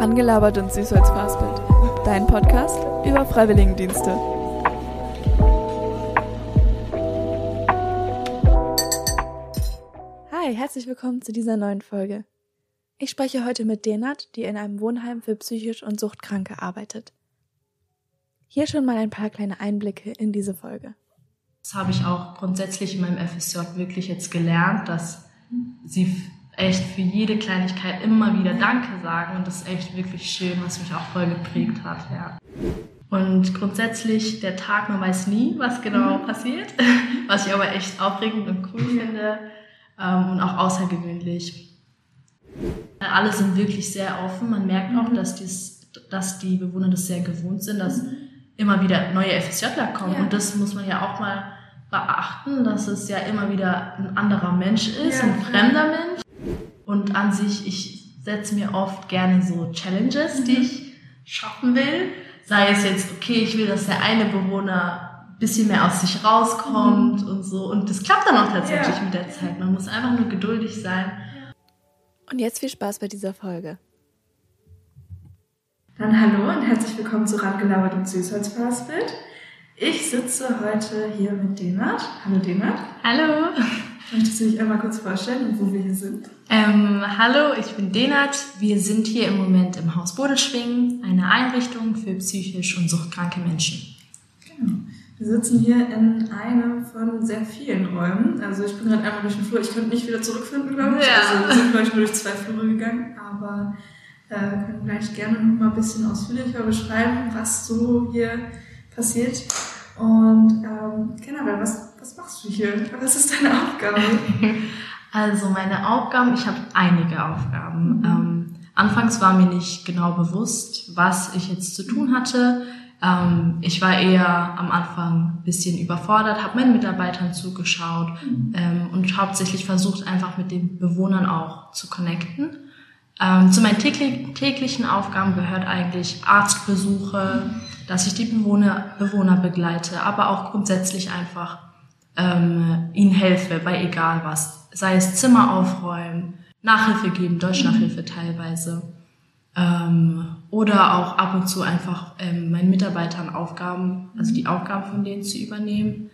Rangelabert und süß als Fastbild. Dein Podcast über Freiwilligendienste. Hi, herzlich willkommen zu dieser neuen Folge. Ich spreche heute mit Denat, die in einem Wohnheim für psychisch und Suchtkranke arbeitet. Hier schon mal ein paar kleine Einblicke in diese Folge. Das habe ich auch grundsätzlich in meinem FSJ wirklich jetzt gelernt, dass sie echt für jede Kleinigkeit immer wieder Danke sagen und das ist echt wirklich schön, was mich auch voll geprägt hat, ja. Und grundsätzlich der Tag, man weiß nie, was genau mhm. passiert, was ich aber echt aufregend und cool finde ähm, und auch außergewöhnlich. Alle sind wirklich sehr offen. Man merkt auch, mhm. dass, dies, dass die Bewohner das sehr gewohnt sind, dass mhm. immer wieder neue FSJler kommen. Ja. Und das muss man ja auch mal beachten, dass es ja immer wieder ein anderer Mensch ist, ja. ein fremder Mensch. Und an sich, ich setze mir oft gerne so Challenges, die mhm. ich schaffen will. Sei es jetzt, okay, ich will, dass der eine Bewohner ein bisschen mehr aus sich rauskommt mhm. und so. Und das klappt dann auch tatsächlich ja. mit der Zeit. Man muss einfach nur geduldig sein. Und jetzt viel Spaß bei dieser Folge. Dann hallo und herzlich willkommen zu Randgelabert und Süßholzfastbild. Ich sitze heute hier mit Denat. Hallo Denat. Hallo. Möchtest du dich einmal kurz vorstellen wo wir hier sind? Ähm, hallo, ich bin Denat. Wir sind hier im Moment im Haus Bodelschwingen, eine Einrichtung für psychisch und suchtkranke Menschen. Genau. Wir sitzen hier in einem von sehr vielen Räumen. Also ich bin gerade einmal durch den Flur. Ich könnte nicht wieder zurückfinden, glaube ich. Ja. Also wir sind, glaube ich, nur durch zwei Flure gegangen. Aber äh, können gleich gerne noch mal ein bisschen ausführlicher beschreiben, was so hier passiert. Und ähm, generell, was was machst du hier? Was ist deine Aufgabe? Also meine Aufgaben, ich habe einige Aufgaben. Mhm. Ähm, anfangs war mir nicht genau bewusst, was ich jetzt zu tun hatte. Ähm, ich war eher am Anfang ein bisschen überfordert, habe meinen Mitarbeitern zugeschaut mhm. ähm, und hauptsächlich versucht, einfach mit den Bewohnern auch zu connecten. Ähm, zu meinen täglichen Aufgaben gehört eigentlich Arztbesuche, mhm. dass ich die Bewohner, Bewohner begleite, aber auch grundsätzlich einfach ähm, ihnen helfe bei egal was. Sei es Zimmer aufräumen, Nachhilfe geben, Deutschnachhilfe teilweise. Ähm, oder auch ab und zu einfach ähm, meinen Mitarbeitern Aufgaben, also die Aufgaben von denen zu übernehmen.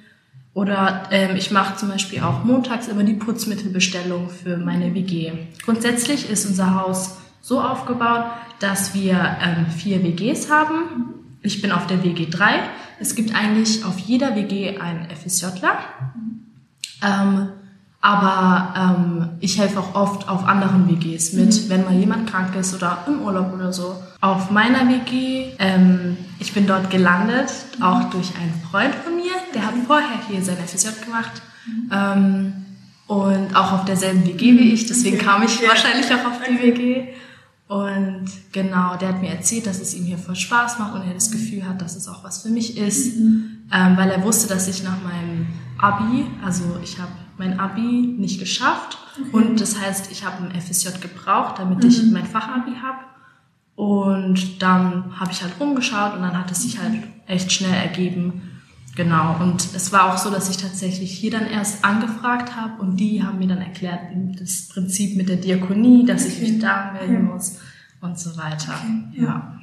Oder ähm, ich mache zum Beispiel auch montags immer die Putzmittelbestellung für meine WG. Grundsätzlich ist unser Haus so aufgebaut, dass wir ähm, vier WGs haben. Ich bin auf der WG 3 es gibt eigentlich auf jeder WG einen FSJler. Ähm, aber ähm, ich helfe auch oft auf anderen WGs mit, mhm. wenn mal jemand krank ist oder im Urlaub oder so. Auf meiner WG, ähm, ich bin dort gelandet, auch durch einen Freund von mir, der hat vorher hier sein FSJ gemacht. Mhm. Ähm, und auch auf derselben WG wie ich, deswegen okay. kam ich ja. wahrscheinlich auch auf die okay. WG. Und genau, der hat mir erzählt, dass es ihm hier voll Spaß macht und er das Gefühl hat, dass es auch was für mich ist, mhm. ähm, weil er wusste, dass ich nach meinem Abi, also ich habe mein Abi nicht geschafft okay. und das heißt, ich habe ein FSJ gebraucht, damit mhm. ich mein Fachabi habe. Und dann habe ich halt rumgeschaut und dann hat es sich halt echt schnell ergeben, Genau, und es war auch so, dass ich tatsächlich hier dann erst angefragt habe und die haben mir dann erklärt, das Prinzip mit der Diakonie, dass ich mich da melden muss und so weiter. Okay, ja. ja.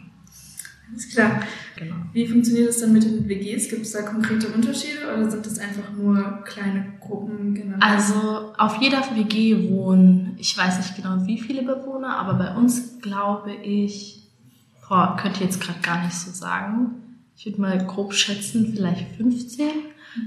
Alles klar. Genau. Wie funktioniert das dann mit den WGs? Gibt es da konkrete Unterschiede oder sind das einfach nur kleine Gruppen? Genau? Also auf jeder WG wohnen, ich weiß nicht genau wie viele Bewohner, aber bei uns glaube ich, boah, könnte ich jetzt gerade gar nicht so sagen ich würde mal grob schätzen, vielleicht 15,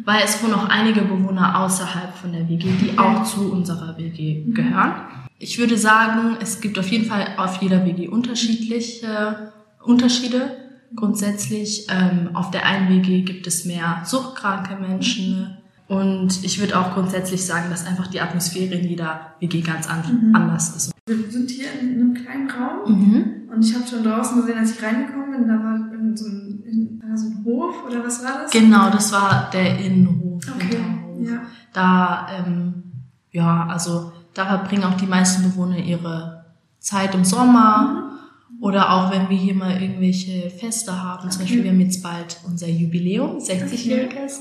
weil es wohnen auch einige Bewohner außerhalb von der WG, die auch zu unserer WG gehören. Ich würde sagen, es gibt auf jeden Fall auf jeder WG unterschiedliche Unterschiede. Grundsätzlich ähm, auf der einen WG gibt es mehr suchtkranke Menschen und ich würde auch grundsätzlich sagen, dass einfach die Atmosphäre in jeder WG ganz an mhm. anders ist. Wir sind hier in einem kleinen Raum mhm. und ich habe schon draußen gesehen, als ich reingekommen bin, da war so ein, war so ein Hof oder was war das? Genau, das war der Innenhof. Okay. Ja. Da, ähm, ja, also da verbringen auch die meisten Bewohner ihre Zeit im Sommer. Mhm. Oder auch wenn wir hier mal irgendwelche Feste haben, zum Beispiel wir haben jetzt bald unser Jubiläum, 60-jähriges,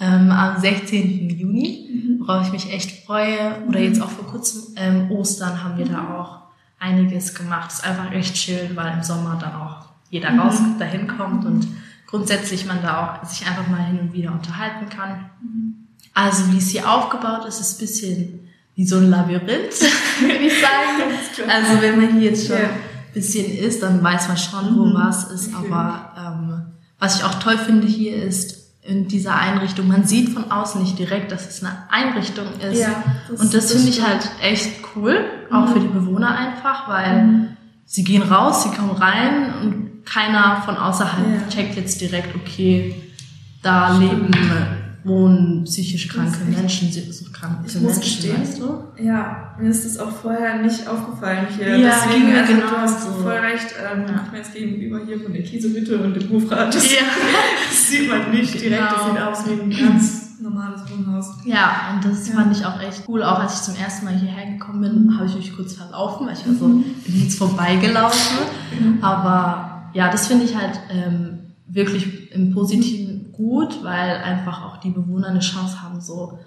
ähm, am 16. Juni, mhm. worauf ich mich echt freue. Oder jetzt auch vor kurzem ähm, Ostern haben wir da mhm. auch einiges gemacht. Ist einfach echt schön, weil im Sommer dann auch jeder mhm. raus dahin kommt und grundsätzlich man da auch sich einfach mal hin und wieder unterhalten kann. Mhm. Also wie es hier aufgebaut ist, ist ein bisschen wie so ein Labyrinth, würde ich sagen. Also wenn man hier jetzt schon ja. ein bisschen ist, dann weiß man schon, wo mhm. was ist. Okay. Aber ähm, was ich auch toll finde hier ist, in dieser Einrichtung, man sieht von außen nicht direkt, dass es eine Einrichtung ist. Ja, das, und das, das finde ich halt echt cool, auch mhm. für die Bewohner einfach, weil mhm. sie gehen raus, sie kommen rein und keiner von außerhalb ja. checkt jetzt direkt, okay, da Stimmt. leben wohnen psychisch kranke Menschen, so kranke ich Menschen, gestehen, weißt du? Ja, mir ist das auch vorher nicht aufgefallen hier. Ja, Deswegen, also genau du hast so. voll recht, ähm, ja. ich jetzt gegenüber hier von der Kieselhütte und dem Hofrat, das, ja. das sieht man nicht direkt, genau. das sieht aus wie ein ganz normales Wohnhaus. Ja, und das ja. fand ich auch echt cool. Auch als ich zum ersten Mal hierher gekommen bin, habe ich mich kurz verlaufen, weil ich war so, mhm. bin jetzt vorbeigelaufen. Mhm. Aber ja, das finde ich halt ähm, wirklich im Positiven gut, weil einfach auch die Bewohner eine Chance haben, so,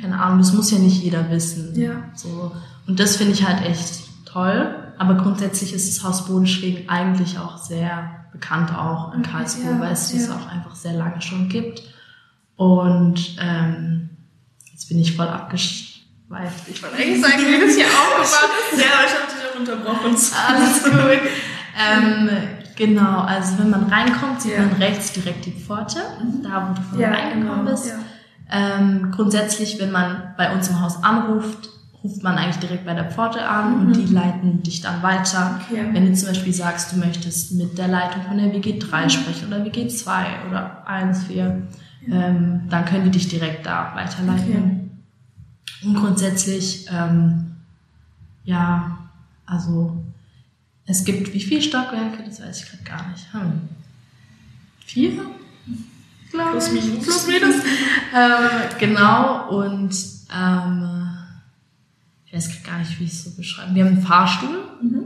keine Ahnung, das muss ja nicht jeder wissen. Ja. So. Und das finde ich halt echt toll. Aber grundsätzlich ist das Haus Bodenschwegen eigentlich auch sehr bekannt auch in Karlsruhe, ja, weil es das auch einfach sehr lange schon gibt. Und ähm, jetzt bin ich voll abgeschweift. Ich wollte eigentlich sagen, wie das hier aufgebaut ist. Ja, aber ich habe dich auch unterbrochen. Alles gut. ähm, Genau, also wenn man reinkommt, sieht ja. man rechts direkt die Pforte, mhm. da wo du vorhin ja, reingekommen genau, bist. Ja. Ähm, grundsätzlich, wenn man bei uns im Haus anruft, ruft man eigentlich direkt bei der Pforte an mhm. und die leiten dich dann weiter. Okay. Wenn du zum Beispiel sagst, du möchtest mit der Leitung von der WG3 mhm. sprechen oder WG2 oder 1, 4, ähm, dann können die dich direkt da weiterleiten. Okay. Und grundsätzlich, ähm, ja, also es gibt wie viele Stockwerke? Das weiß ich gerade gar nicht. Hm. Vier? Glaube Plus minus. Plus minus. ähm, genau, und ähm, ich weiß gar nicht, wie ich es so beschreiben. Wir haben einen Fahrstuhl, mhm.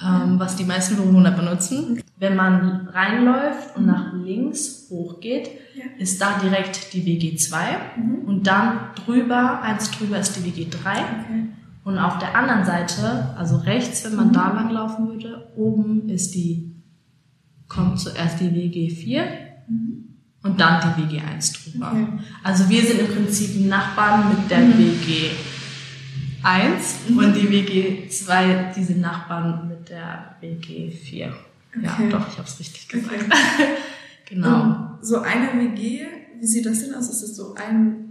ähm, was die meisten Bewohner benutzen. Wenn man reinläuft und nach links hochgeht, ja. ist da direkt die WG2 mhm. und dann drüber, eins drüber ist die WG3. Okay. Und auf der anderen Seite, also rechts, wenn man mhm. da lang laufen würde, oben ist die, kommt zuerst die WG4 mhm. und dann die WG1 drüber. Okay. Also wir sind im Prinzip Nachbarn mit der mhm. WG1 mhm. und die WG2, die sind Nachbarn mit der WG4. Okay. Ja, doch, ich habe es richtig gesagt. Okay. genau. Um, so eine WG, wie sieht das denn aus? Ist das so ein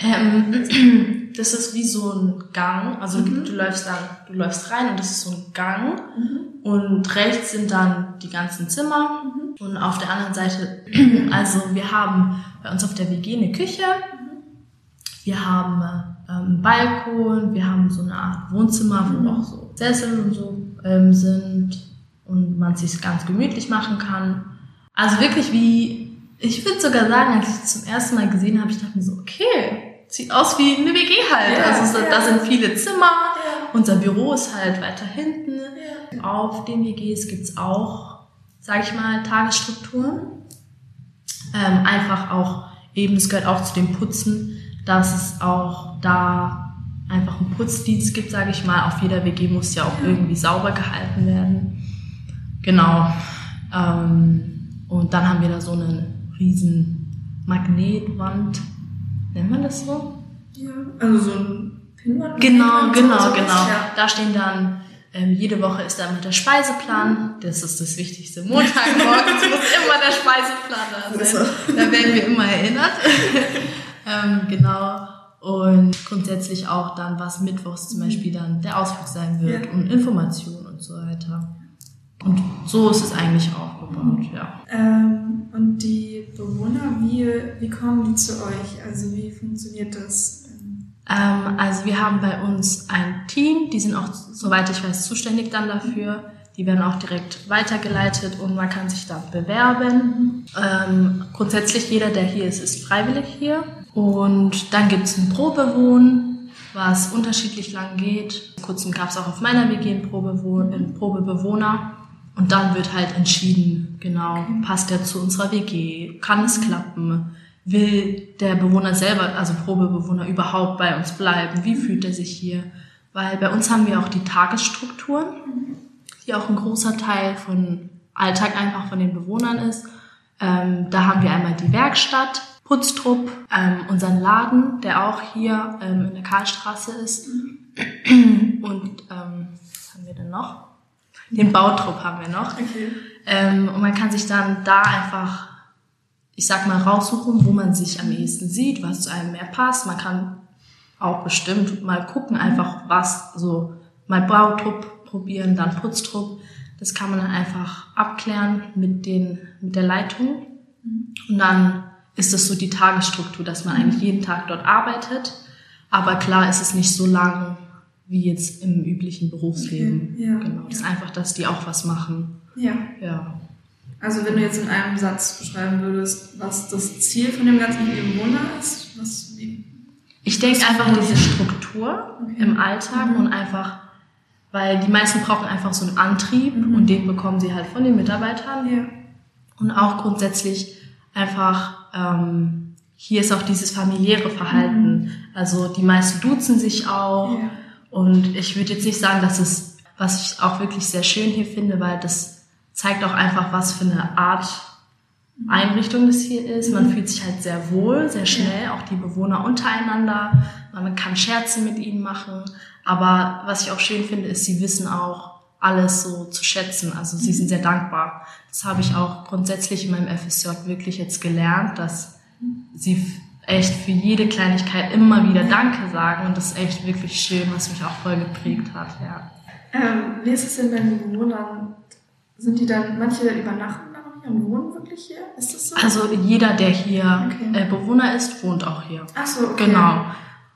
ähm, das ist wie so ein Gang. Also mhm. du, läufst dann, du läufst rein und das ist so ein Gang. Mhm. Und rechts sind dann die ganzen Zimmer. Mhm. Und auf der anderen Seite, also wir haben bei uns auf der WG eine Küche. Wir haben ähm, einen Balkon, wir haben so eine Art Wohnzimmer, wo auch so Sessel und so ähm, sind und man sich ganz gemütlich machen kann. Also wirklich wie, ich würde sogar sagen, als ich es zum ersten Mal gesehen habe, ich dachte mir so, okay, sieht aus wie eine WG halt. Ja, also ja. da sind viele Zimmer. Ja. Unser Büro ist halt weiter hinten. Auf den WGs gibt's auch, sag ich mal, Tagesstrukturen. Ähm, einfach auch, eben, es gehört auch zu dem Putzen, dass es auch da einfach einen Putzdienst gibt, sage ich mal. Auf jeder WG muss ja auch irgendwie sauber gehalten werden. Genau. Ähm, und dann haben wir da so eine riesen Magnetwand nennt man das so? Ja, also so ein Pinwand. Genau, genau, genau. Ja. Da stehen dann, ähm, jede Woche ist da mit der Speiseplan. Das ist das Wichtigste. Montagmorgens muss immer der Speiseplan da sein. Da werden wir immer erinnert. ähm, genau. Und grundsätzlich auch dann, was mittwochs zum Beispiel dann der Ausflug sein wird ja. und Informationen und so weiter. Und so ist es eigentlich aufgebaut, ja. Ähm, und die Bewohner, wie, wie kommen die zu euch? Also wie funktioniert das? Ähm, also wir haben bei uns ein Team, die sind auch, soweit ich weiß, zuständig dann dafür. Die werden auch direkt weitergeleitet und man kann sich da bewerben. Ähm, grundsätzlich jeder, der hier ist, ist freiwillig hier. Und dann gibt es ein Probewohnen, was unterschiedlich lang geht. Vor kurzem gab es auch auf meiner WG einen Probebewohner. Und dann wird halt entschieden, genau, passt der zu unserer WG, kann es klappen, will der Bewohner selber, also Probebewohner überhaupt bei uns bleiben, wie fühlt er sich hier, weil bei uns haben wir auch die Tagesstrukturen, die auch ein großer Teil von Alltag einfach von den Bewohnern ist. Ähm, da haben wir einmal die Werkstatt, Putztrupp, ähm, unseren Laden, der auch hier ähm, in der Karlstraße ist. Und ähm, was haben wir denn noch? Den Bautrupp haben wir noch. Okay. Ähm, und man kann sich dann da einfach, ich sag mal, raussuchen, wo man sich am ehesten sieht, was zu einem mehr passt. Man kann auch bestimmt mal gucken, einfach was, so mal Bautrupp probieren, dann Putztrupp. Das kann man dann einfach abklären mit den, mit der Leitung. Und dann ist das so die Tagesstruktur, dass man eigentlich jeden Tag dort arbeitet. Aber klar ist es nicht so lang wie jetzt im üblichen Berufsleben. Okay, ja, genau. Das ist einfach, dass die auch was machen. Ja. Ja. Also wenn du jetzt in einem Satz beschreiben würdest, was das Ziel von dem ganzen Bewohner ist, was wie Ich denke einfach diese Struktur Okay. im Alltag Mhm. und einfach, weil die meisten brauchen einfach so einen Antrieb Mhm. und den bekommen sie halt von den Mitarbeitern. ja. Und auch grundsätzlich einfach, ähm, hier ist auch dieses familiäre Verhalten. Also die meisten duzen sich auch. Ja. Und ich würde jetzt nicht sagen, dass es, was ich auch wirklich sehr schön hier finde, weil das zeigt auch einfach, was für eine Art Einrichtung das hier ist. Man fühlt sich halt sehr wohl, sehr schnell, auch die Bewohner untereinander. Man kann Scherze mit ihnen machen. Aber was ich auch schön finde, ist, sie wissen auch alles so zu schätzen. Also sie sind sehr dankbar. Das habe ich auch grundsätzlich in meinem FSJ wirklich jetzt gelernt, dass sie f- echt für jede Kleinigkeit immer wieder Danke sagen. Und das ist echt wirklich schön, was mich auch voll geprägt hat, ja. Ähm, wie ist es denn bei den Bewohnern? Sind die dann, manche übernachten auch hier und wohnen wirklich hier? Ist das so? Also jeder, der hier Okay. äh, Bewohner ist, wohnt auch hier. Ach so, okay. Genau.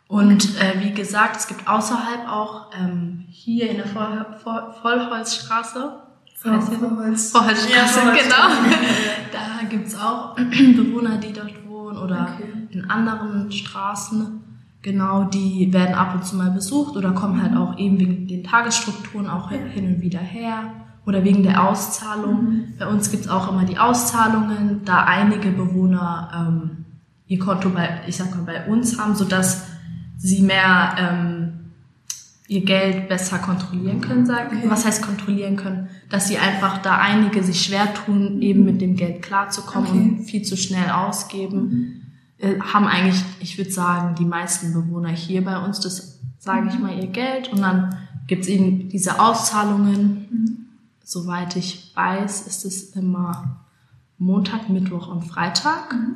Und äh, wie gesagt, es gibt außerhalb auch ähm, hier in der Voll Voll Vollholzstraße, Heißt die so? Vorholz. Vorholzstraße, Ja, genau. Da gibt's auch Bewohner, die dort wohnen oder Okay. in anderen Straßen. Genau, die werden ab und zu mal besucht oder kommen halt auch eben wegen den Tagesstrukturen auch hin und wieder her oder wegen der Auszahlung. Mhm. Bei uns gibt's auch immer die Auszahlungen, da einige Bewohner ähm, ihr Konto bei, ich sag mal, bei uns haben, sodass sie mehr ähm, ihr Geld besser kontrollieren können, sagen. Okay. Was heißt kontrollieren können? Dass sie einfach da einige sich schwer tun, eben mit dem Geld klarzukommen Okay. und viel zu schnell ausgeben. Äh, haben eigentlich, ich würde sagen, die meisten Bewohner hier bei uns, das sage ich mal, ihr Geld und dann gibt's eben diese Auszahlungen. Mhm. Soweit ich weiß, ist es immer Montag, Mittwoch und Freitag. Mhm.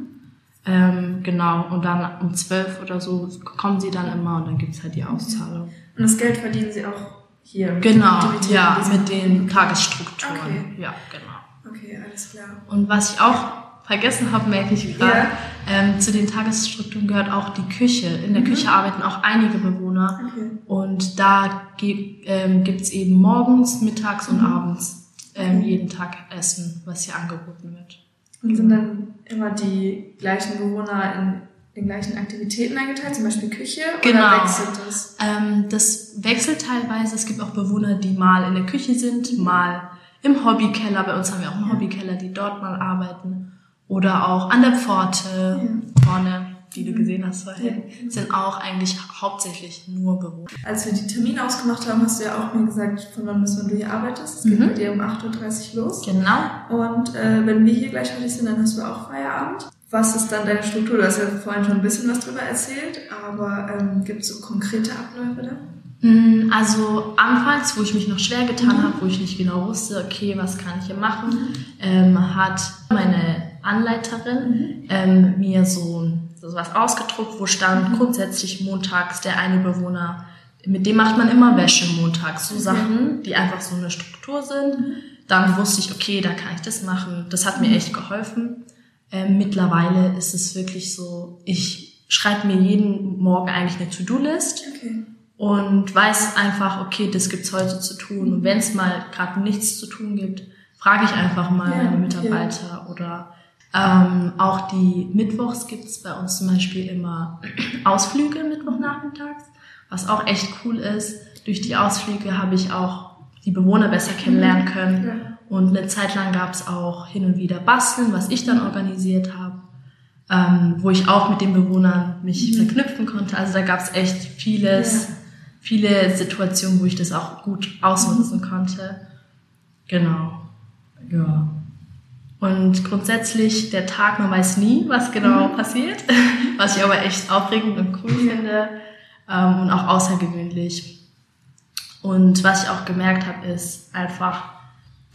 Ähm, genau, und dann um zwölf oder so kommen sie dann immer und dann gibt's halt die Auszahlung. Und das Geld verdienen sie auch hier. mit Genau, Aktivitäten, ja, mit den. Tagesstrukturen. Okay. Ja, genau. Okay, alles klar. Und was ich auch vergessen habe, merke ich gerade, Ja. ähm, zu den Tagesstrukturen gehört auch die Küche. In der Mhm. Küche arbeiten auch einige Bewohner. Okay. Und da ge- ähm, gibt's eben morgens, mittags und Mhm. abends ähm, Okay. jeden Tag Essen, was hier angeboten wird. Und sind dann immer die gleichen Bewohner in den gleichen Aktivitäten eingeteilt, zum Beispiel Küche? Genau. Oder wechselt das? Ähm, das wechselt teilweise. Es gibt auch Bewohner, die mal in der Küche sind, mal im Hobbykeller. Bei uns haben wir auch einen Ja. Hobbykeller, die dort mal arbeiten. Oder auch an der Pforte vorne, die du gesehen hast vorhin, Ja. sind auch eigentlich hauptsächlich nur Bewohner. Als wir die Termine ausgemacht haben, hast du ja auch mir gesagt, von wann bis wann du hier arbeitest. Es geht Mhm. bei dir um 8.30 Uhr los. Genau. Und äh, wenn wir hier gleich fertig sind, dann hast du auch Feierabend. Was ist dann deine Struktur? Du hast ja vorhin schon ein bisschen was drüber erzählt, aber ähm, gibt es so konkrete Abläufe da? Mm, Also anfangs, wo ich mich noch schwer getan Mhm. habe, wo ich nicht genau wusste, okay, was kann ich hier machen, ähm, hat meine Anleiterin ähm, mir so, so was ausgedruckt, wo stand Mhm. grundsätzlich montags der eine Bewohner, mit dem macht man immer Wäsche montags, so Okay. Sachen, die einfach so eine Struktur sind. Dann wusste ich, okay, da kann ich das machen. Das hat mir echt geholfen. Ähm, mittlerweile ist es wirklich so, ich schreibe mir jeden Morgen eigentlich eine To-Do-List Okay. und weiß einfach, okay, das gibt's heute zu tun. Und wenn es mal gerade nichts zu tun gibt, frage ich einfach mal Ja, meine okay. Mitarbeiter oder ähm, auch die Mittwochs gibt's bei uns zum Beispiel immer Ausflüge Mittwochnachmittags, was auch echt cool ist. Durch die Ausflüge habe ich auch die Bewohner besser kennenlernen können. Ja. Und eine Zeit lang gab's auch hin und wieder Basteln, was ich dann organisiert habe, ähm, wo ich auch mit den Bewohnern mich Mhm. verknüpfen konnte. Also da gab's echt vieles, Ja. viele Situationen, wo ich das auch gut ausnutzen konnte. Genau. Ja. Und grundsätzlich der Tag, man weiß nie, was genau mhm. passiert, was ich aber echt aufregend und cool finde ähm, und auch außergewöhnlich. Und was ich auch gemerkt habe, ist einfach,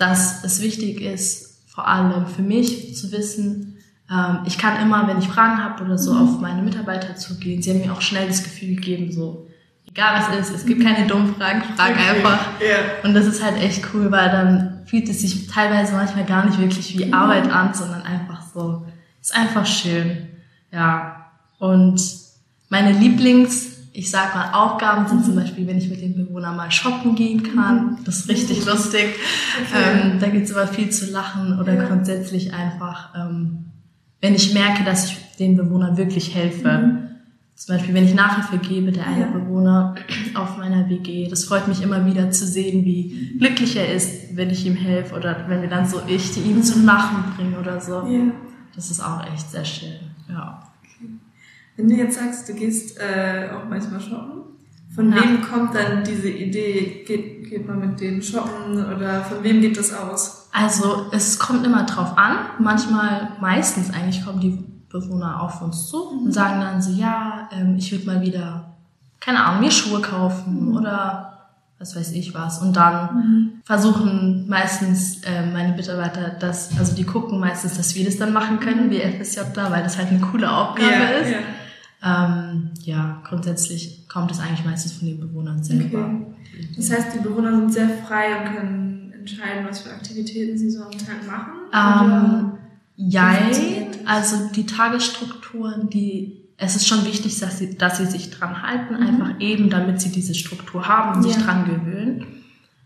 dass es wichtig ist, vor allem für mich zu wissen, ähm, ich kann immer, wenn ich Fragen habe oder so, mhm. auf meine Mitarbeiter zugehen. Sie haben mir auch schnell das Gefühl gegeben, so, egal was ist, es gibt keine dummen Fragen, frag okay. einfach. Yeah. Und das ist halt echt cool, weil dann fühlt es sich teilweise manchmal gar nicht wirklich wie Arbeit an, sondern einfach so, ist einfach schön. Ja. Und meine Lieblings, ich sag mal, Aufgaben sind zum Beispiel, wenn ich mit den Bewohnern mal shoppen gehen kann. Das ist richtig lustig. Okay. Ähm, da gibt's immer viel zu lachen oder ja. grundsätzlich einfach, ähm, wenn ich merke, dass ich den Bewohnern wirklich helfe. Mhm zum Beispiel, wenn ich Nachhilfe gebe, der eine ja. Bewohner auf meiner WG, das freut mich immer wieder zu sehen, wie glücklich er ist, wenn ich ihm helfe oder wenn wir dann so ich die ihm zum Lachen bringen oder so. Ja. Das ist auch echt sehr schön. Ja. Wenn du jetzt sagst, du gehst äh, auch manchmal shoppen, von ja. wem kommt dann diese Idee? Geht, geht man mit dem shoppen oder von wem geht das aus? Also es kommt immer drauf an. Manchmal, meistens eigentlich kommen die Bewohner auf uns zu und sagen dann so, ja, ähm, ich würde mal wieder, keine Ahnung, mir Schuhe kaufen mhm. oder was weiß ich was. Und dann mhm. versuchen meistens äh, meine Mitarbeiter das, also die gucken meistens, dass wir das dann machen können, mhm. wie FSJ da, weil das halt eine coole Aufgabe yeah, ist. Yeah. Ähm, ja, grundsätzlich kommt es eigentlich meistens von den Bewohnern selber. Okay. Das heißt, die Bewohner sind sehr frei und können entscheiden, was für Aktivitäten sie so am Tag machen? Ähm, Jein, also die Tagesstrukturen, die es ist schon wichtig, dass sie, dass sie sich dran halten, mhm. einfach eben, damit sie diese Struktur haben und ja. sich dran gewöhnen.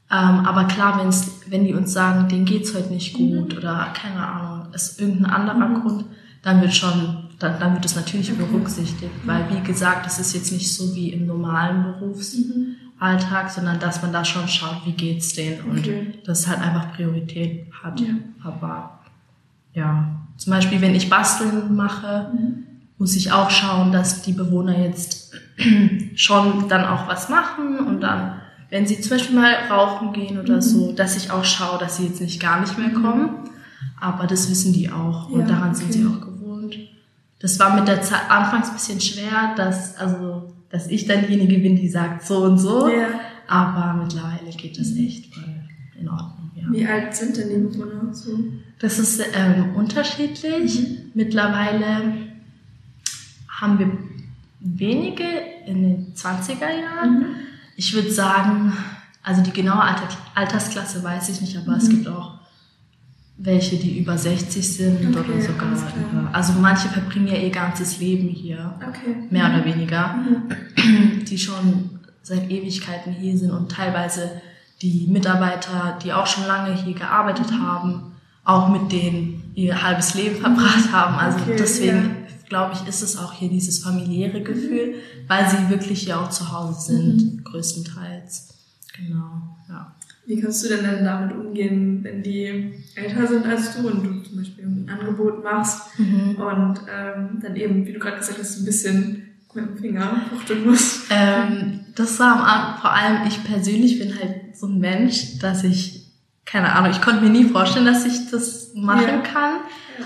Ähm, aber klar, wenn's, wenn die uns sagen, denen geht's heute nicht mhm. gut mhm. oder keine Ahnung, ist irgendein anderer mhm. Grund, dann wird schon, dann, dann wird es natürlich okay. berücksichtigt, weil wie gesagt, es ist jetzt nicht so wie im normalen Berufsalltag, sondern dass man da schon schaut, wie geht's denen und okay. das halt einfach Priorität hat. Ja. Aber ja, zum Beispiel, wenn ich Basteln mache, mhm. muss ich auch schauen, dass die Bewohner jetzt schon dann auch was machen und dann, wenn sie zum Beispiel mal rauchen gehen oder mhm. so, dass ich auch schaue, dass sie jetzt nicht gar nicht mehr kommen. Aber das wissen die auch und ja, daran okay. sind sie auch gewohnt. Das war mit der Zeit anfangs ein bisschen schwer, dass, also, dass ich dann diejenige bin, die sagt so und so. Ja. Aber mittlerweile geht das echt in Ordnung. Ja. Wie alt sind denn die Bewohner so? Das ist ähm, unterschiedlich. Mhm. Mittlerweile haben wir wenige in den 20er Jahren. Mhm. Ich würde sagen, also die genaue Alter Altersklasse weiß ich nicht, aber mhm. es gibt auch welche, die über 60 sind okay, oder sogar über. Also manche verbringen ja ihr ganzes Leben hier, okay. mehr oder weniger, mhm. die schon seit Ewigkeiten hier sind und teilweise die Mitarbeiter, die auch schon lange hier gearbeitet mhm. haben, auch mit denen ihr halbes Leben verbracht haben. Also okay, deswegen ja. glaube ich, ist es auch hier dieses familiäre Gefühl, weil sie wirklich hier auch zu Hause sind, mhm. größtenteils. Genau, ja. Wie kannst du denn dann damit umgehen, wenn die älter sind als du und du zum Beispiel ein Angebot machst mhm. und ähm, dann eben, wie du gerade gesagt hast, ein bisschen mit dem Finger fuchteln musst? Ähm, das war vor allem ich persönlich bin halt so ein Mensch, dass ich keine Ahnung, ich konnte mir nie vorstellen, dass ich das machen ja. kann.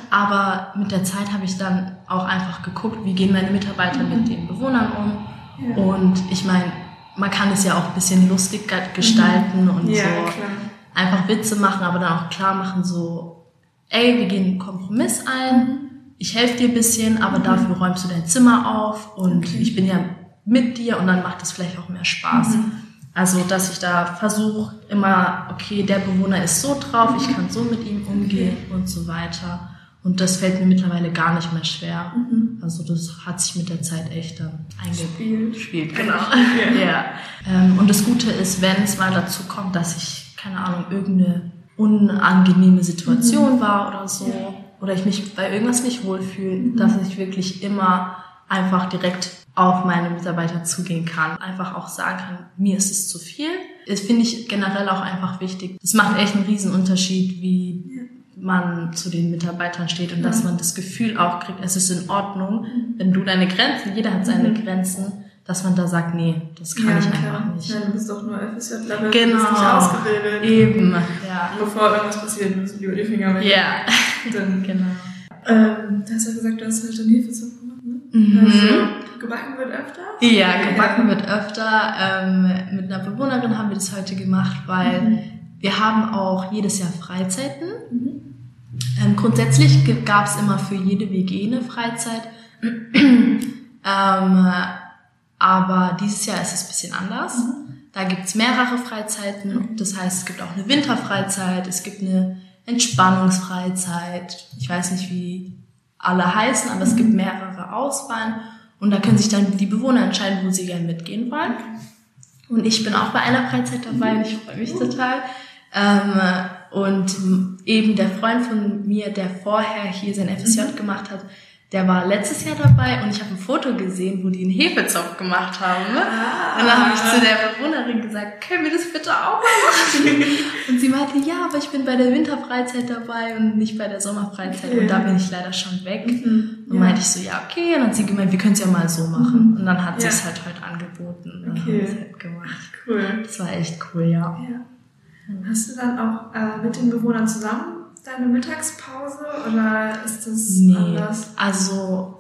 Aber mit der Zeit habe ich dann auch einfach geguckt, wie gehen meine Mitarbeiter mit den Bewohnern um. Ja. Und ich meine, man kann es ja auch ein bisschen lustig gestalten mhm. und ja, so klar. einfach Witze machen, aber dann auch klar machen, so, ey, wir gehen einen Kompromiss ein, mhm. ich helfe dir ein bisschen, aber mhm. dafür räumst du dein Zimmer auf und okay. ich bin ja mit dir und dann macht es vielleicht auch mehr Spaß. Mhm. Also, dass ich da versuche, immer, okay, der Bewohner ist so drauf, ich kann so mit ihm umgehen okay. und so weiter. Und das fällt mir mittlerweile gar nicht mehr schwer. Mhm. Also das hat sich mit der Zeit echt dann eingespielt. Genau. ja. Ähm, und das Gute ist, wenn es mal dazu kommt, dass ich, keine Ahnung, irgendeine unangenehme Situation mhm. war oder so, ja. oder ich mich bei irgendwas nicht wohlfühle, mhm. dass ich wirklich immer einfach direkt auf meine Mitarbeiter zugehen kann. Einfach auch sagen kann, mir ist es zu viel. Das finde ich generell auch einfach wichtig. Das macht echt einen Riesenunterschied, wie man zu den Mitarbeitern steht und dass man das Gefühl auch kriegt, es ist in Ordnung, wenn du deine Grenzen, jeder hat seine mhm. Grenzen, dass man da sagt, nee, das kann ja, ich klar. einfach nicht. Ja, du bist doch nur FSJ-Level, Genau. du bist nicht ausgebildet. Eben, ja. Bevor irgendwas passiert, müssen lieber die Finger weg. Ja, Dann, genau. ähm, du hast ja gesagt, du hast halt den Hefezopf gemacht, ne? Mhm. Also, gebacken wird öfter? Ja, gebacken wird öfter. Ähm, mit einer Bewohnerin haben wir das heute gemacht, weil Mhm. wir haben auch jedes Jahr Freizeiten. Mhm. Ähm, grundsätzlich gab es immer für jede WG eine Freizeit. ähm, aber dieses Jahr ist es ein bisschen anders. Da gibt's mehrere Freizeiten. Das heißt, es gibt auch eine Winterfreizeit, es gibt eine Entspannungsfreizeit. Ich weiß nicht, wie alle heißen, aber es gibt mehrere Auswahlen. Und da können sich dann die Bewohner entscheiden, wo sie gerne mitgehen wollen. Und ich bin auch bei einer Freizeit dabei und ich freue mich total. Ähm, und eben der Freund von mir, der vorher hier sein FSJ gemacht hat, der war letztes Jahr dabei und ich habe ein Foto gesehen, wo die einen Hefezopf gemacht haben. Und dann habe ich zu der Bewohnerin gesagt, können wir das bitte auch mal machen? Und sie meinte, ja, aber ich bin bei der Winterfreizeit dabei und nicht bei der Sommerfreizeit. Und da bin ich leider schon weg. Mhm. Und meinte ich so, ja, okay. Und dann hat sie gemeint, wir können es ja mal so machen. Und dann hat sie Ja. es halt heute angeboten. Und dann Okay. haben wir es halt gemacht. Cool. Das war echt cool, ja. Ja. Hast du dann auch äh, mit den Bewohnern zusammen deine Mittagspause oder ist das Nee, anders? also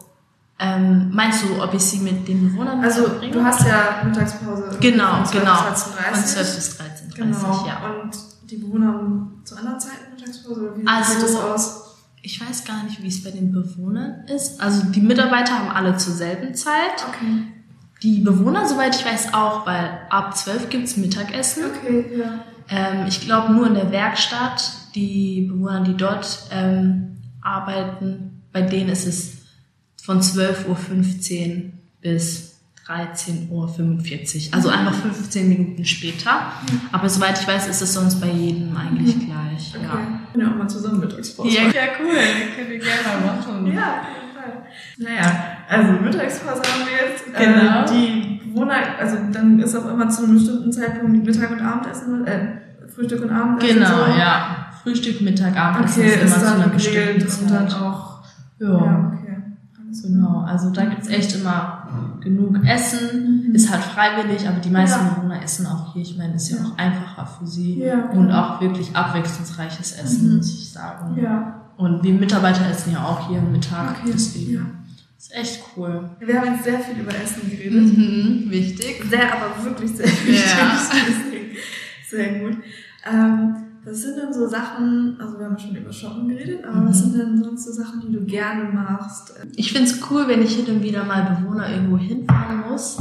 ähm, meinst du, ob ich sie mit den Bewohnern Also du hast ja Mittagspause Genau, von 12 genau. bis 13.30 Von 12 bis 13.30 Genau. ja. Und die Bewohner haben zu anderen Zeiten Mittagspause oder wie Also- sieht das aus? Ich weiß gar nicht, wie es bei den Bewohnern ist. Also die Mitarbeiter haben alle zur selben Zeit. Okay. Die Bewohner, soweit ich weiß, auch, weil ab 12 gibt's Mittagessen. Okay, ja. Ähm, ich glaube nur in der Werkstatt, die Bewohner, die dort ähm, arbeiten, bei denen ist es von 12.15 Uhr bis 13.45 Uhr. Also einfach 15 Minuten später. Aber soweit ich weiß, ist es sonst bei jedem eigentlich gleich. Okay. Ja. Können ja auch mal zusammen Mittagspause Ja, machen. ja, cool. Können wir gerne mal machen. Ja, auf jeden Fall. Naja, also Mittagspause haben wir jetzt. Genau. Äh, die Bewohner, also dann ist auch immer zu einem bestimmten Zeitpunkt Mittag und Abendessen, äh, Frühstück und Abendessen. Genau, so. ja. Frühstück, Mittag, Abendessen Okay, ist immer zu einer bestimmten und dann Zeit. auch. Ja. Ja, okay. Genau, also da gibt's echt immer genug Essen, Mhm. ist halt freiwillig, aber die meisten Ja. Bewohner essen auch hier. Ich meine, ist ja, Ja. auch einfacher für sie Ja, und klar. auch wirklich abwechslungsreiches Essen, Mhm. muss ich sagen. Ja, Und die Mitarbeiter essen ja auch hier am Mittag, Okay, deswegen. Ist echt cool. wir haben jetzt sehr viel über Essen geredet. Mhm, wichtig. Sehr, aber wirklich sehr wichtig. Ja. Sehr gut. Ähm, was sind denn so Sachen, also wir haben ja schon über Shoppen geredet, aber was Mhm. sind denn sonst so Sachen, die du gerne machst? Ich find's cool, wenn ich hin und wieder mal Bewohner irgendwo hinfahren muss.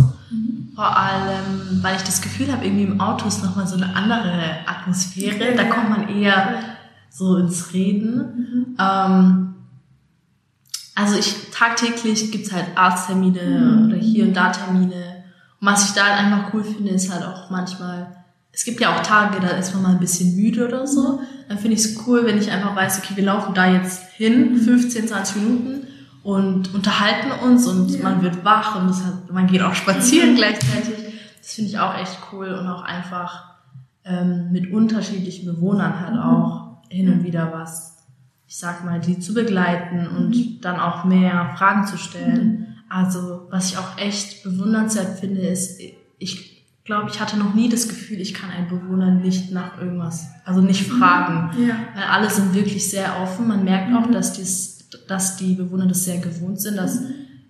Vor allem, weil ich das Gefühl habe, irgendwie im Auto ist nochmal so eine andere Atmosphäre. Da kommt man eher so ins Reden. Mhm. Ähm, also ich tagtäglich gibt's halt Arzttermine Mhm. oder hier und da Termine. Und was ich da halt einfach cool finde, ist halt auch manchmal, es gibt ja auch Tage, da ist man mal ein bisschen müde oder so. Dann finde ich es cool, wenn ich einfach weiß, okay, wir laufen da jetzt hin, 15, 20 Minuten und unterhalten uns und Ja. man wird wach und hat, man geht auch spazieren gleichzeitig. Das finde ich auch echt cool und auch einfach ähm, mit unterschiedlichen Bewohnern halt auch hin und wieder was, ich sag mal, die zu begleiten und dann auch mehr Fragen zu stellen. Also, was ich auch echt bewundernswert finde, ist, ich glaube, ich hatte noch nie das Gefühl, ich kann einen Bewohner nicht nach irgendwas, also nicht fragen. Ja. Weil alle sind wirklich sehr offen. Man merkt auch, Mhm. dass, dies, dass die Bewohner das sehr gewohnt sind, dass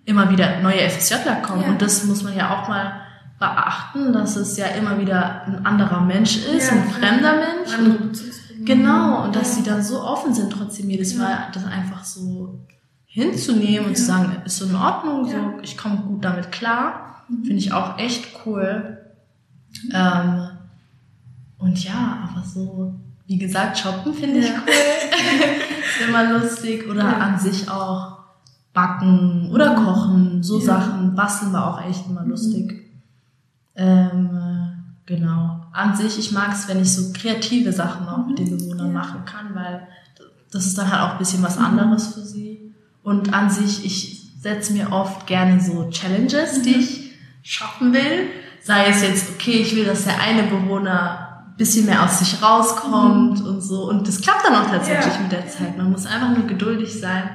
immer wieder neue FSJler kommen. Ja. Und das muss man ja auch mal beachten, dass es ja immer wieder ein anderer Mensch ist, Ja, ein fremder Mensch. Andere. Genau, und dass ja. sie dann so offen sind, trotzdem jedes Ja. Mal das einfach so hinzunehmen und zu sagen, ist so in Ordnung, so, ich komme gut damit klar. Mhm. Finde ich auch echt cool. Ähm, und ja, aber so, wie gesagt, shoppen finde ich cool. ist immer lustig. Oder an sich auch backen oder Mhm. kochen. So. Sachen. Basteln war auch echt immer Mhm. lustig. Ähm, äh, genau. An sich, ich mag es, wenn ich so kreative Sachen auch mit den Bewohnern machen kann, weil das ist dann halt auch ein bisschen was Mhm. anderes für sie. Und an sich, ich setze mir oft gerne so Challenges, die Mhm. ich schaffen will. Sei es jetzt, okay, ich will, dass der eine Bewohner ein bisschen mehr aus sich rauskommt und so. Und das klappt dann auch tatsächlich Ja. mit der Zeit. Man muss einfach nur geduldig sein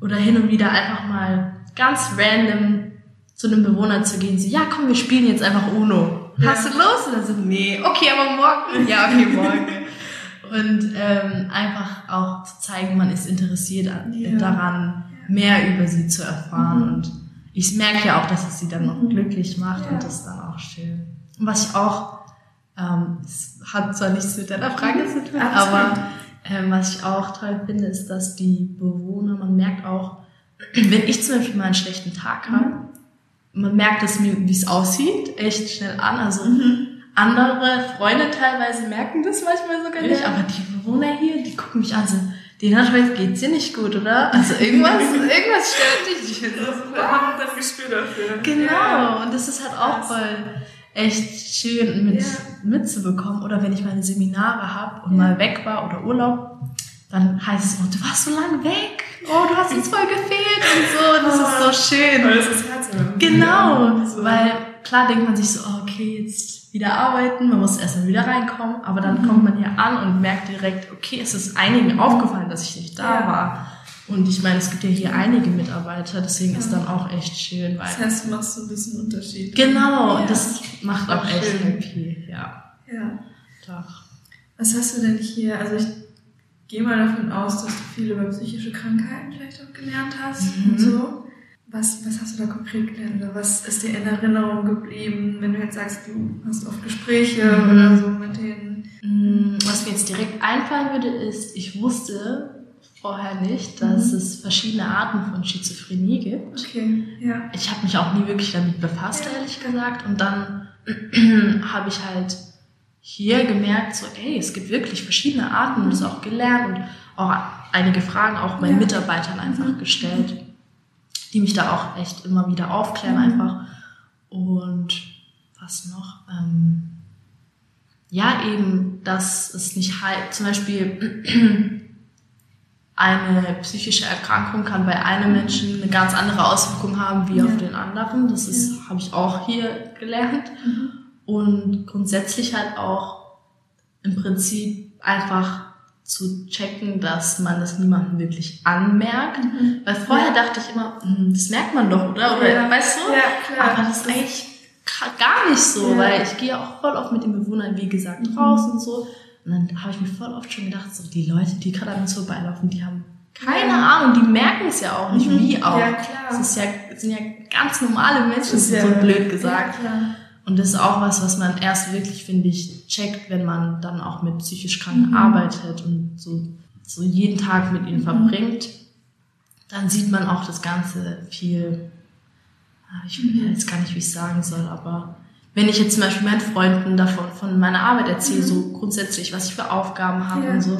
oder hin und wieder einfach mal ganz random zu einem Bewohner zu gehen, so, ja, komm, wir spielen jetzt einfach Uno. Hast du Lust? Und dann so, nee, okay, aber morgen. Ja, okay, morgen. Und ähm, einfach auch zu zeigen, man ist interessiert an, Ja. daran, mehr über sie zu erfahren. Mhm. Und ich merke ja auch, dass es sie dann noch Mhm. glücklich macht Ja. und das ist dann auch schön. Und was ich auch, ähm, es hat zwar nichts mit deiner Frage zu tun, aber ähm, was ich auch toll finde, ist, dass die Bewohner, man merkt auch, wenn ich zum Beispiel mal einen schlechten Tag habe, man merkt es mir, wie es aussieht, echt schnell an. Also Mhm. andere Freunde teilweise merken das manchmal sogar nicht, Ja. aber die Bewohner hier, die gucken mich an so, denen hat heute geht's dir nicht gut, oder? Also irgendwas, irgendwas stört dich. Also, man hat das Gespür dafür. Genau, Ja. und das ist halt auch voll echt schön mit, Ja. mitzubekommen. Oder wenn ich meine Seminare habe und mal weg war oder Urlaub, dann heißt es, oh, du warst so lange weg, oh, du hast uns voll gefehlt und so, und das ist so schön. Aber das ist herzerwärmend. Genau, So. weil klar denkt man sich so, oh, okay, jetzt wieder arbeiten, man muss erstmal wieder reinkommen, aber dann Mhm. kommt man hier an und merkt direkt, okay, es ist einigen aufgefallen, dass ich nicht da Ja. war. Und ich meine, es gibt ja hier einige Mitarbeiter, deswegen ist Ja. dann auch echt schön, weil Das heißt, du machst so ein bisschen Unterschied. genau, Ja. das macht auch echt schön. happy, ja, Ja. doch. Was hast du denn hier? Also ich gehe mal davon aus, dass du viel über psychische Krankheiten vielleicht auch gelernt hast Mhm. und so. Was, was hast du da konkret gelernt oder was ist dir in Erinnerung geblieben, wenn du jetzt sagst, du hast oft Gespräche Mhm. oder so mit denen? Mm, Was mir jetzt direkt einfallen würde, ist, ich wusste vorher nicht, dass Mhm. es verschiedene Arten von Schizophrenie gibt. Okay, ja. Ich habe mich auch nie wirklich damit befasst, Ja. ehrlich gesagt. Und dann habe ich halt hier gemerkt, so, ey, es gibt wirklich verschiedene Arten und das auch gelernt und auch einige Fragen auch meinen Ja. Mitarbeitern einfach gestellt, die mich da auch echt immer wieder aufklären Mhm. einfach. Und was noch? Ähm, ja, eben, dass es nicht halt, zum Beispiel eine psychische Erkrankung kann bei einem Menschen eine ganz andere Auswirkung haben wie Ja. auf den anderen. Das ist, habe ich auch hier gelernt. Mhm. Und grundsätzlich halt auch im Prinzip einfach zu checken, dass man das niemandem wirklich anmerkt. Mhm. Weil vorher Ja. dachte ich immer, hm, das merkt man doch, oder? oder Ja. Weißt du? Ja, klar. Aber das ist eigentlich gar nicht so, Ja. weil ich gehe auch voll oft mit den Bewohnern, wie gesagt, Mhm. raus und so. Und dann habe ich mir voll oft schon gedacht, so die Leute, die gerade an uns vorbeilaufen, die haben keine. Ahnung, die merken es ja auch nicht, Mhm. wie auch. Ja, klar. Es ist ja, sind ja ganz normale Menschen, Das ist ja- so blöd gesagt. Ja, klar. Und das ist auch was, was man erst wirklich, finde ich, checkt, wenn man dann auch mit psychisch Kranken Mhm. arbeitet und so, so jeden Tag mit ihnen Mhm. verbringt. Dann sieht man auch das Ganze viel, ah, ich Mhm. weiß jetzt gar nicht, wie ich es sagen soll, aber wenn ich jetzt zum Beispiel meinen Freunden davon, von meiner Arbeit erzähle, Mhm. so grundsätzlich, was ich für Aufgaben habe Ja. und so,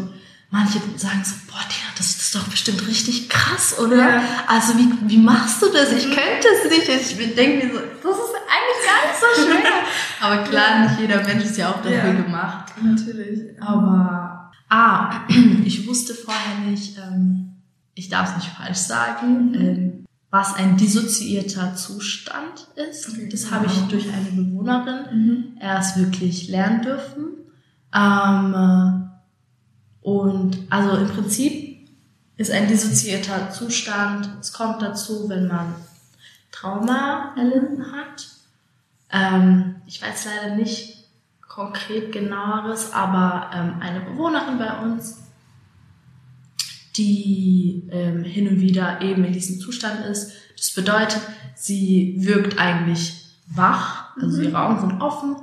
manche sagen so, boah, Tina, das ist doch bestimmt richtig krass, oder? Ja. Also wie, wie machst du das? Ich Mhm. könnte es nicht. Ich denke mir so, das ist eigentlich gar nicht so schwer. Aber klar, nicht jeder Mensch ist ja auch dafür Ja. gemacht. Natürlich. Aber, ah, ich wusste vorher nicht, ähm, ich darf es nicht falsch sagen, Mhm. ähm, was ein dissoziierter Zustand ist. Okay, Das habe ich genau. durch eine Bewohnerin Mhm. erst wirklich lernen dürfen. Ähm, und also im Prinzip ist ein dissoziierter Zustand, es kommt dazu, wenn man Trauma erlitten hat. Ähm, ich weiß leider nicht konkret genaueres, aber ähm, eine Bewohnerin bei uns, die ähm, hin und wieder eben in diesem Zustand ist. Das bedeutet, sie wirkt eigentlich wach, also Mhm. ihre Augen sind offen,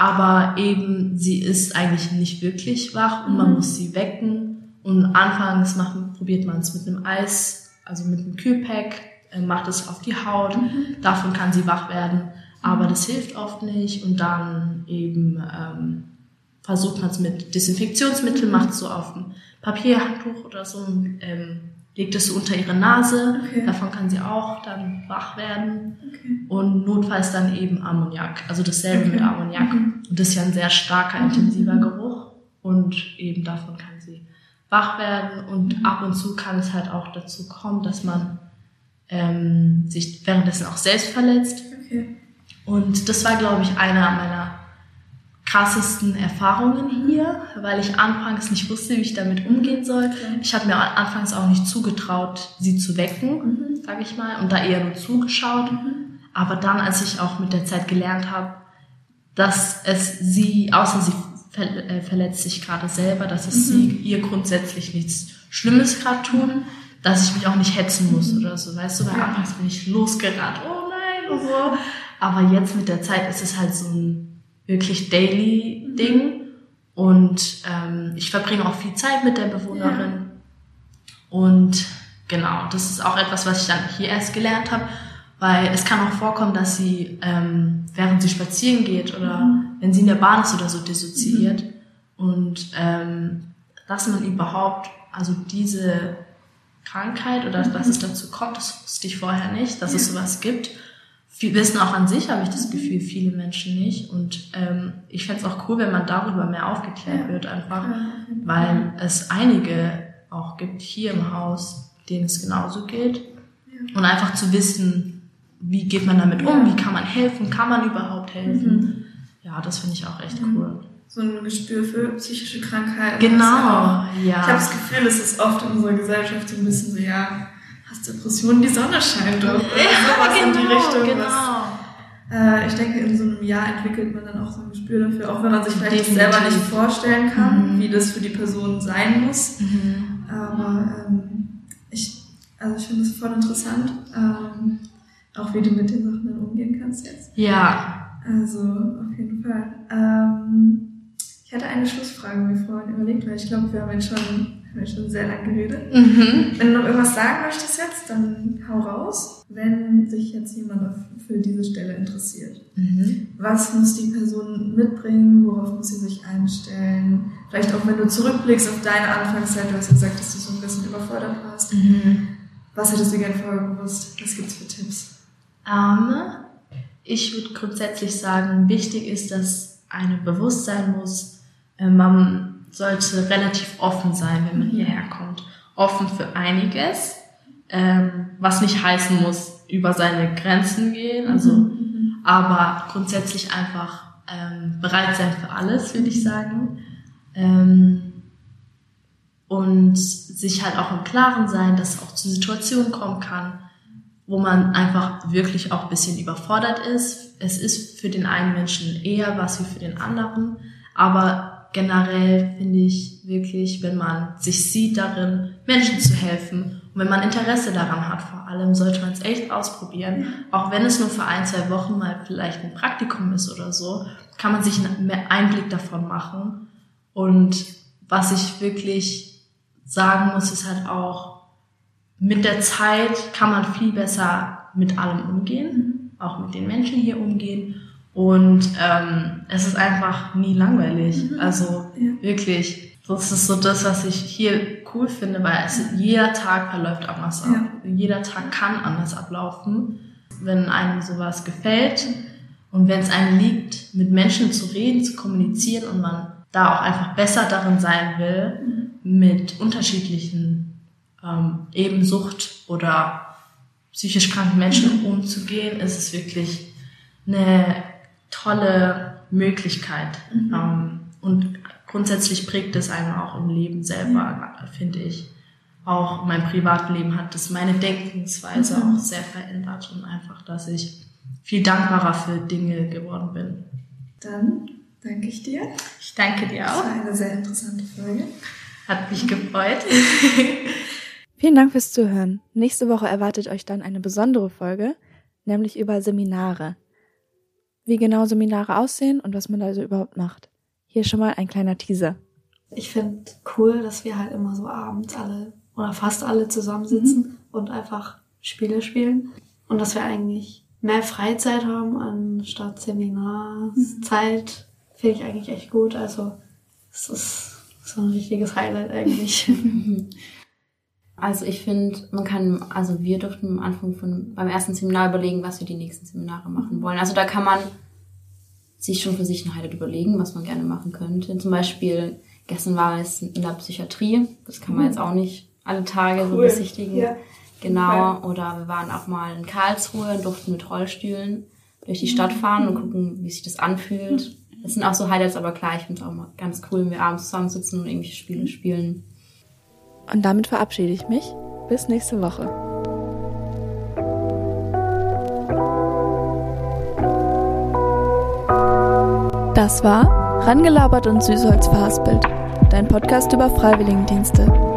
aber eben sie ist eigentlich nicht wirklich wach und man Mhm. muss sie wecken. Und anfangs machen, probiert man es mit einem Eis, also mit einem Kühlpack, äh, macht es auf die Haut, Mhm. davon kann sie wach werden, aber das hilft oft nicht und dann eben ähm, versucht man es mit Desinfektionsmittel, Mhm. macht es so auf ein Papierhandtuch oder so, ähm, legt es so unter ihre Nase, Okay. davon kann sie auch dann wach werden Okay. und notfalls dann eben Ammoniak, also dasselbe Okay. mit Ammoniak. Mhm. Und das ist ja ein sehr starker, Mhm. intensiver Geruch und eben davon kann sie wach werden und Mhm. ab und zu kann es halt auch dazu kommen, dass man ähm, sich währenddessen auch selbst verletzt. Und das war, glaube ich, einer meiner krassesten Erfahrungen hier, weil ich anfangs nicht wusste, wie ich damit umgehen soll. Ich habe mir anfangs auch nicht zugetraut, sie zu wecken, Mhm. sage ich mal, und da eher nur zugeschaut. Mhm. Aber dann, als ich auch mit der Zeit gelernt habe, dass es sie, außer sie äh, verletzt sich gerade selber, dass es mhm. sie ihr grundsätzlich nichts Schlimmes gerade tun, dass ich mich auch nicht hetzen muss mhm. oder so, weißt du, weil ja. anfangs bin ich losgerannt, oh nein und so. Aber jetzt mit der Zeit ist es halt so ein wirklich daily mhm. Ding und ähm, ich verbringe auch viel Zeit mit der Bewohnerin ja. und genau, das ist auch etwas, was ich dann hier erst gelernt habe, weil es kann auch vorkommen, dass sie, ähm, während sie spazieren geht oder mhm. wenn sie in der Bahn ist oder so, dissoziiert. Mhm. Und ähm, dass man überhaupt, also diese Krankheit oder mhm. dass es dazu kommt, das wusste ich vorher nicht, dass ja. es sowas gibt. Viel wissen auch an sich, habe ich das Gefühl, viele Menschen nicht. Und ähm, ich fände es auch cool, wenn man darüber mehr aufgeklärt wird, einfach, weil es einige auch gibt hier im Haus, denen es genauso geht. Und einfach zu wissen, wie geht man damit um, wie kann man helfen, kann man überhaupt helfen. Mhm. Ja, das finde ich auch echt mhm. cool so ein Gespür für psychische Krankheiten. Genau, ja, Ich habe das Gefühl, es ist oft in unserer Gesellschaft so ein bisschen so, ja, hast Depressionen, die Sonne scheint doch. Ja, sowas genau, in die genau, Richtung. Genau. Was, äh, ich denke, in so einem Jahr entwickelt man dann auch so ein Gespür dafür, auch wenn man sich vielleicht Definitiv. selber nicht vorstellen kann, mhm. wie das für die Person sein muss. Mhm. Aber ähm, ich, also ich finde es voll interessant, ähm, auch wie du mit den Sachen dann umgehen kannst jetzt. Ja. Also auf jeden Fall. Ähm, ich hatte eine Schlussfrage mir vorhin überlegt, weil ich glaube, wir haben jetzt schon, haben jetzt schon sehr lange geredet. Mhm. Wenn du noch irgendwas sagen möchtest jetzt, dann hau raus. Wenn sich jetzt jemand für diese Stelle interessiert, mhm. was muss die Person mitbringen? Worauf muss sie sich einstellen? Vielleicht auch, wenn du zurückblickst auf deine Anfangszeit, du hast gesagt, dass du so ein bisschen überfordert warst. Mhm. Was hättest du gerne vorher gewusst? Was gibt's für Tipps? Um, ich würde grundsätzlich sagen, wichtig ist, dass einem bewusst sein muss, äh, man sollte relativ offen sein, wenn man mhm. hierher kommt. Offen für einiges, ähm, was nicht heißen muss, über seine Grenzen gehen, also, mhm. mhm. aber grundsätzlich einfach ähm, bereit sein für alles, würde ich sagen. Ähm, und sich halt auch im Klaren sein, dass es auch zu Situationen kommen kann, wo man einfach wirklich auch ein bisschen überfordert ist. Es ist für den einen Menschen eher was wie für den anderen, aber generell finde ich wirklich, wenn man sich sieht darin, Menschen zu helfen und wenn man Interesse daran hat, vor allem sollte man es echt ausprobieren. Auch wenn es nur für ein, zwei Wochen mal vielleicht ein Praktikum ist oder so, kann man sich einen Einblick davon machen. Und was ich wirklich sagen muss, ist halt auch, mit der Zeit kann man viel besser mit allem umgehen, auch mit den Menschen hier umgehen und ähm, es ist einfach nie langweilig. Mhm. Also ja. wirklich, das ist so das, was ich hier cool finde, weil es, jeder Tag verläuft anders ab. Ja. Jeder Tag kann anders ablaufen, wenn einem sowas gefällt. Und wenn es einem liegt, mit Menschen zu reden, zu kommunizieren und man da auch einfach besser darin sein will, mhm. mit unterschiedlichen ähm, eben Sucht oder psychisch kranken Menschen mhm. umzugehen, ist es wirklich eine tolle Möglichkeit. Mhm. Ähm, und grundsätzlich prägt es einen auch im Leben selber, mhm. finde ich. Auch mein Privatleben hat das meine Denkensweise mhm. auch sehr verändert und einfach, dass ich viel dankbarer für Dinge geworden bin. Dann danke ich dir. Ich danke dir auch. Das war eine sehr interessante Folge. Hat mich gefreut. Vielen Dank fürs Zuhören. Nächste Woche erwartet euch dann eine besondere Folge, nämlich über Seminare wie genau Seminare aussehen und was man da so überhaupt macht. Hier schon mal ein kleiner Teaser. Ich finde cool, dass wir halt immer so abends alle oder fast alle zusammensitzen mhm. und einfach Spiele spielen und dass wir eigentlich mehr Freizeit haben anstatt Seminarzeit. Mhm. Finde ich eigentlich echt gut. Also es ist so ein richtiges Highlight eigentlich. Also ich finde, man kann, also wir durften am Anfang von beim ersten Seminar überlegen, was wir die nächsten Seminare machen wollen. Also da kann man sich schon für sich ein Highlight überlegen, was man gerne machen könnte. Zum Beispiel, gestern war es in der Psychiatrie, das kann man jetzt auch nicht alle Tage cool. so besichtigen. Ja. Genau, oder wir waren auch mal in Karlsruhe und durften mit Rollstühlen durch die Stadt fahren und gucken, wie sich das anfühlt. Das sind auch so Highlights, aber klar, ich finde es auch mal ganz cool, wenn wir abends zusammensitzen und irgendwelche Spiele spielen. Und damit verabschiede ich mich. Bis nächste Woche. Das war Rangelabert und Süßholz Verhaspelt, dein Podcast über Freiwilligendienste.